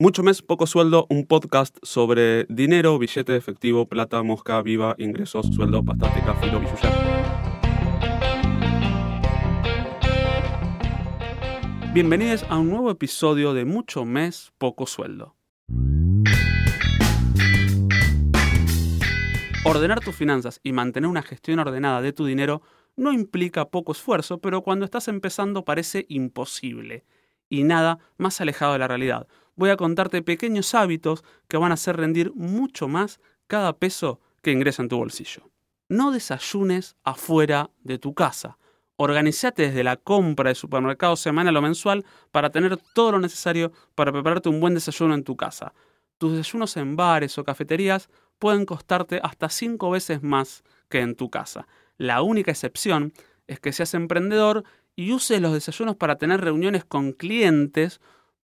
Mucho mes, poco sueldo, un podcast sobre dinero, billete efectivo, plata, mosca, viva, ingresos, sueldo, pastática, filo, billulla. Bienvenidos a un nuevo episodio de Mucho mes, poco sueldo. Ordenar tus finanzas y mantener una gestión ordenada de tu dinero no implica poco esfuerzo, pero cuando estás empezando parece imposible y nada más alejado de la realidad. Voy a contarte pequeños hábitos que van a hacer rendir mucho más cada peso que ingresa en tu bolsillo. No desayunes afuera de tu casa. Organizate desde la compra de supermercado semanal o mensual para tener todo lo necesario para prepararte un buen desayuno en tu casa. Tus desayunos en bares o cafeterías pueden costarte hasta cinco veces más que en tu casa. La única excepción es que seas emprendedor y uses los desayunos para tener reuniones con clientes,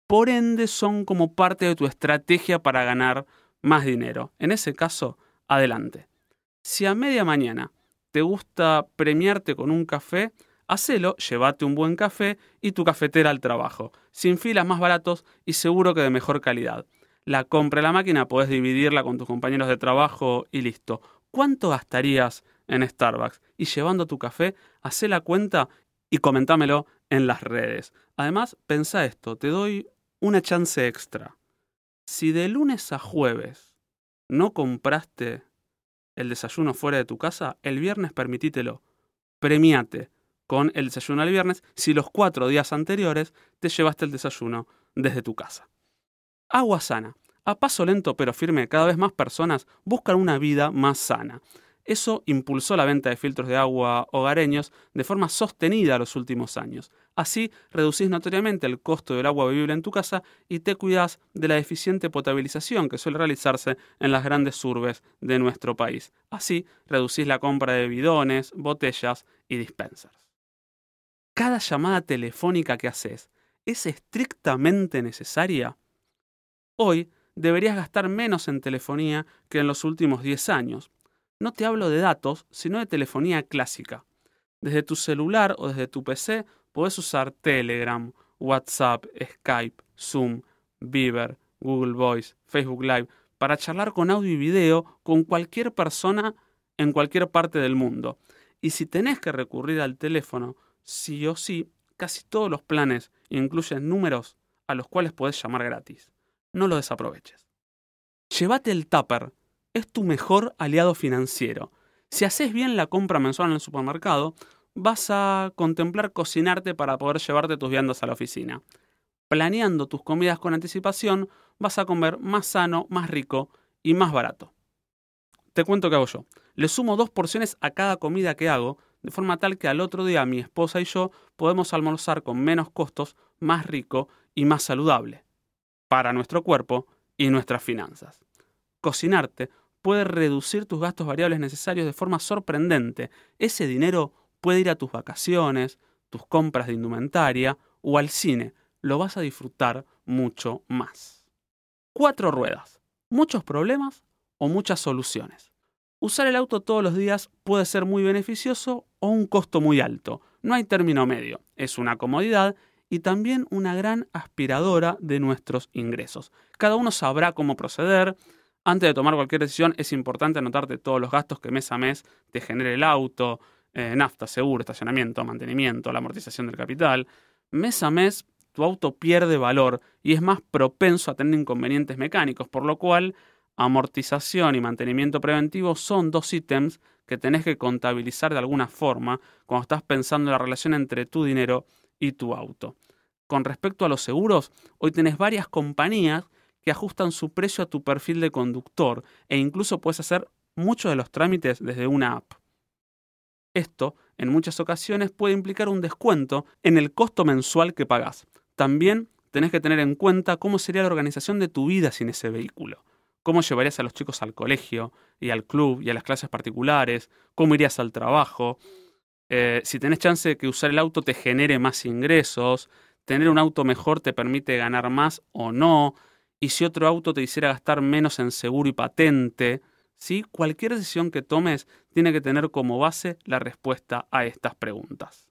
por ende son como parte de tu estrategia para ganar más dinero. En ese caso, adelante. Si a media mañana te gusta premiarte con un café, hacelo, llévate un buen café y tu cafetera al trabajo, sin filas más baratos y seguro que de mejor calidad. La compra la máquina podés dividirla con tus compañeros de trabajo y listo. ¿Cuánto gastarías en Starbucks? Y llevando tu café, hacé la cuenta y comentámelo en las redes. Además, pensá esto, te doy una chance extra. Si de lunes a jueves no compraste el desayuno fuera de tu casa, el viernes permitítelo. Premiate con el desayuno al viernes si los cuatro días anteriores te llevaste el desayuno desde tu casa. Agua sana. A paso lento pero firme, cada vez más personas buscan una vida más sana. Eso impulsó la venta de filtros de agua hogareños de forma sostenida los últimos años. Así reducís notoriamente el costo del agua bebible en tu casa y te cuidas de la deficiente potabilización que suele realizarse en las grandes urbes de nuestro país. Así reducís la compra de bidones, botellas y dispensers. ¿Cada llamada telefónica que haces es estrictamente necesaria? Hoy deberías gastar menos en telefonía que en los últimos 10 años no te hablo de datos, sino de telefonía clásica. Desde tu celular o desde tu PC puedes usar Telegram, WhatsApp, Skype, Zoom, Viber, Google Voice, Facebook Live para charlar con audio y video con cualquier persona en cualquier parte del mundo. Y si tenés que recurrir al teléfono, sí o sí, casi todos los planes incluyen números a los cuales puedes llamar gratis. No lo desaproveches. Llévate el tupper es tu mejor aliado financiero. Si haces bien la compra mensual en el supermercado, vas a contemplar cocinarte para poder llevarte tus viandas a la oficina. Planeando tus comidas con anticipación, vas a comer más sano, más rico y más barato. Te cuento qué hago yo. Le sumo dos porciones a cada comida que hago, de forma tal que al otro día mi esposa y yo podemos almorzar con menos costos, más rico y más saludable. Para nuestro cuerpo y nuestras finanzas. Cocinarte puede reducir tus gastos variables necesarios de forma sorprendente. Ese dinero puede ir a tus vacaciones, tus compras de indumentaria o al cine. Lo vas a disfrutar mucho más. Cuatro ruedas. Muchos problemas o muchas soluciones. Usar el auto todos los días puede ser muy beneficioso o un costo muy alto. No hay término medio. Es una comodidad y también una gran aspiradora de nuestros ingresos. Cada uno sabrá cómo proceder, antes de tomar cualquier decisión es importante anotarte todos los gastos que mes a mes te genere el auto, eh, nafta, seguro, estacionamiento, mantenimiento, la amortización del capital. Mes a mes tu auto pierde valor y es más propenso a tener inconvenientes mecánicos, por lo cual amortización y mantenimiento preventivo son dos ítems que tenés que contabilizar de alguna forma cuando estás pensando en la relación entre tu dinero y tu auto. Con respecto a los seguros, hoy tenés varias compañías que ajustan su precio a tu perfil de conductor e incluso puedes hacer muchos de los trámites desde una app. Esto, en muchas ocasiones, puede implicar un descuento en el costo mensual que pagas. También tenés que tener en cuenta cómo sería la organización de tu vida sin ese vehículo. Cómo llevarías a los chicos al colegio y al club y a las clases particulares, cómo irías al trabajo, eh, si tenés chance de que usar el auto te genere más ingresos, tener un auto mejor te permite ganar más o no, y si otro auto te hiciera gastar menos en seguro y patente, ¿sí? cualquier decisión que tomes tiene que tener como base la respuesta a estas preguntas.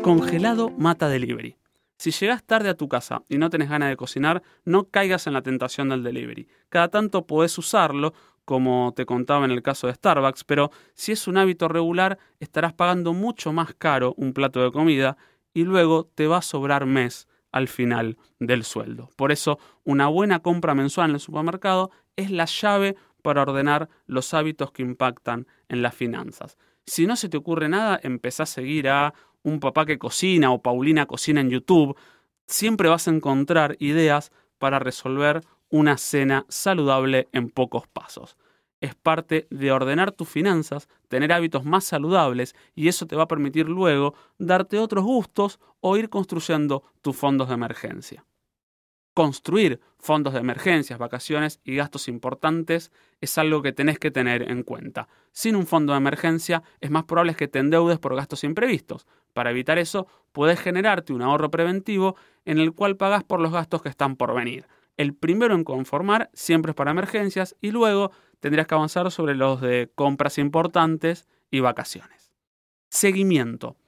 Congelado Mata Delivery. Si llegas tarde a tu casa y no tenés ganas de cocinar, no caigas en la tentación del delivery. Cada tanto podés usarlo, como te contaba en el caso de Starbucks, pero si es un hábito regular, estarás pagando mucho más caro un plato de comida y luego te va a sobrar mes al final del sueldo. Por eso, una buena compra mensual en el supermercado es la llave para ordenar los hábitos que impactan en las finanzas. Si no se te ocurre nada, empezá a seguir a un papá que cocina o Paulina cocina en YouTube, siempre vas a encontrar ideas para resolver una cena saludable en pocos pasos. Es parte de ordenar tus finanzas, tener hábitos más saludables y eso te va a permitir luego darte otros gustos o ir construyendo tus fondos de emergencia. Construir fondos de emergencias, vacaciones y gastos importantes es algo que tenés que tener en cuenta. Sin un fondo de emergencia es más probable que te endeudes por gastos imprevistos. Para evitar eso, puedes generarte un ahorro preventivo en el cual pagas por los gastos que están por venir. El primero en conformar siempre es para emergencias y luego tendrías que avanzar sobre los de compras importantes y vacaciones. Seguimiento.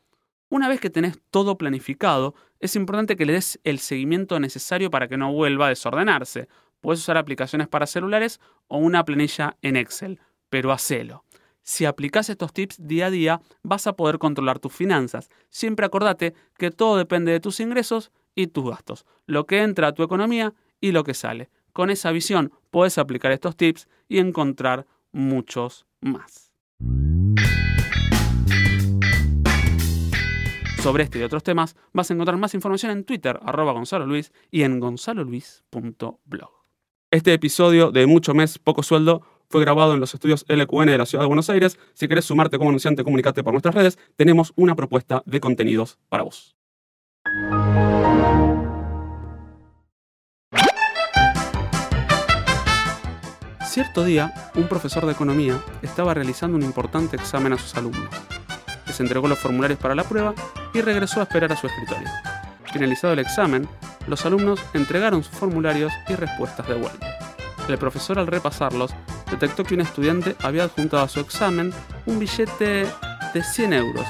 Una vez que tenés todo planificado, es importante que le des el seguimiento necesario para que no vuelva a desordenarse. Puedes usar aplicaciones para celulares o una planilla en Excel, pero hacelo. Si aplicas estos tips día a día, vas a poder controlar tus finanzas. Siempre acordate que todo depende de tus ingresos y tus gastos, lo que entra a tu economía y lo que sale. Con esa visión puedes aplicar estos tips y encontrar muchos más. Sobre este y otros temas vas a encontrar más información en Twitter, arroba Gonzalo Luis, y en gonzaloluis.blog. Este episodio de Mucho Mes, Poco Sueldo fue grabado en los estudios LQN de la Ciudad de Buenos Aires. Si querés sumarte como anunciante, comunicate por nuestras redes. Tenemos una propuesta de contenidos para vos. Cierto día, un profesor de economía estaba realizando un importante examen a sus alumnos les entregó los formularios para la prueba y regresó a esperar a su escritorio. Finalizado el examen, los alumnos entregaron sus formularios y respuestas de vuelta. El profesor al repasarlos detectó que un estudiante había adjuntado a su examen un billete de 100 euros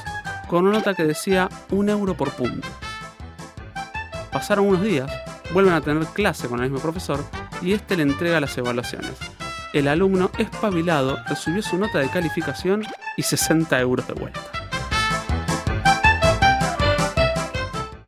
con una nota que decía un euro por punto. Pasaron unos días, vuelven a tener clase con el mismo profesor y este le entrega las evaluaciones. El alumno espabilado recibió su nota de calificación y 60 euros de vuelta.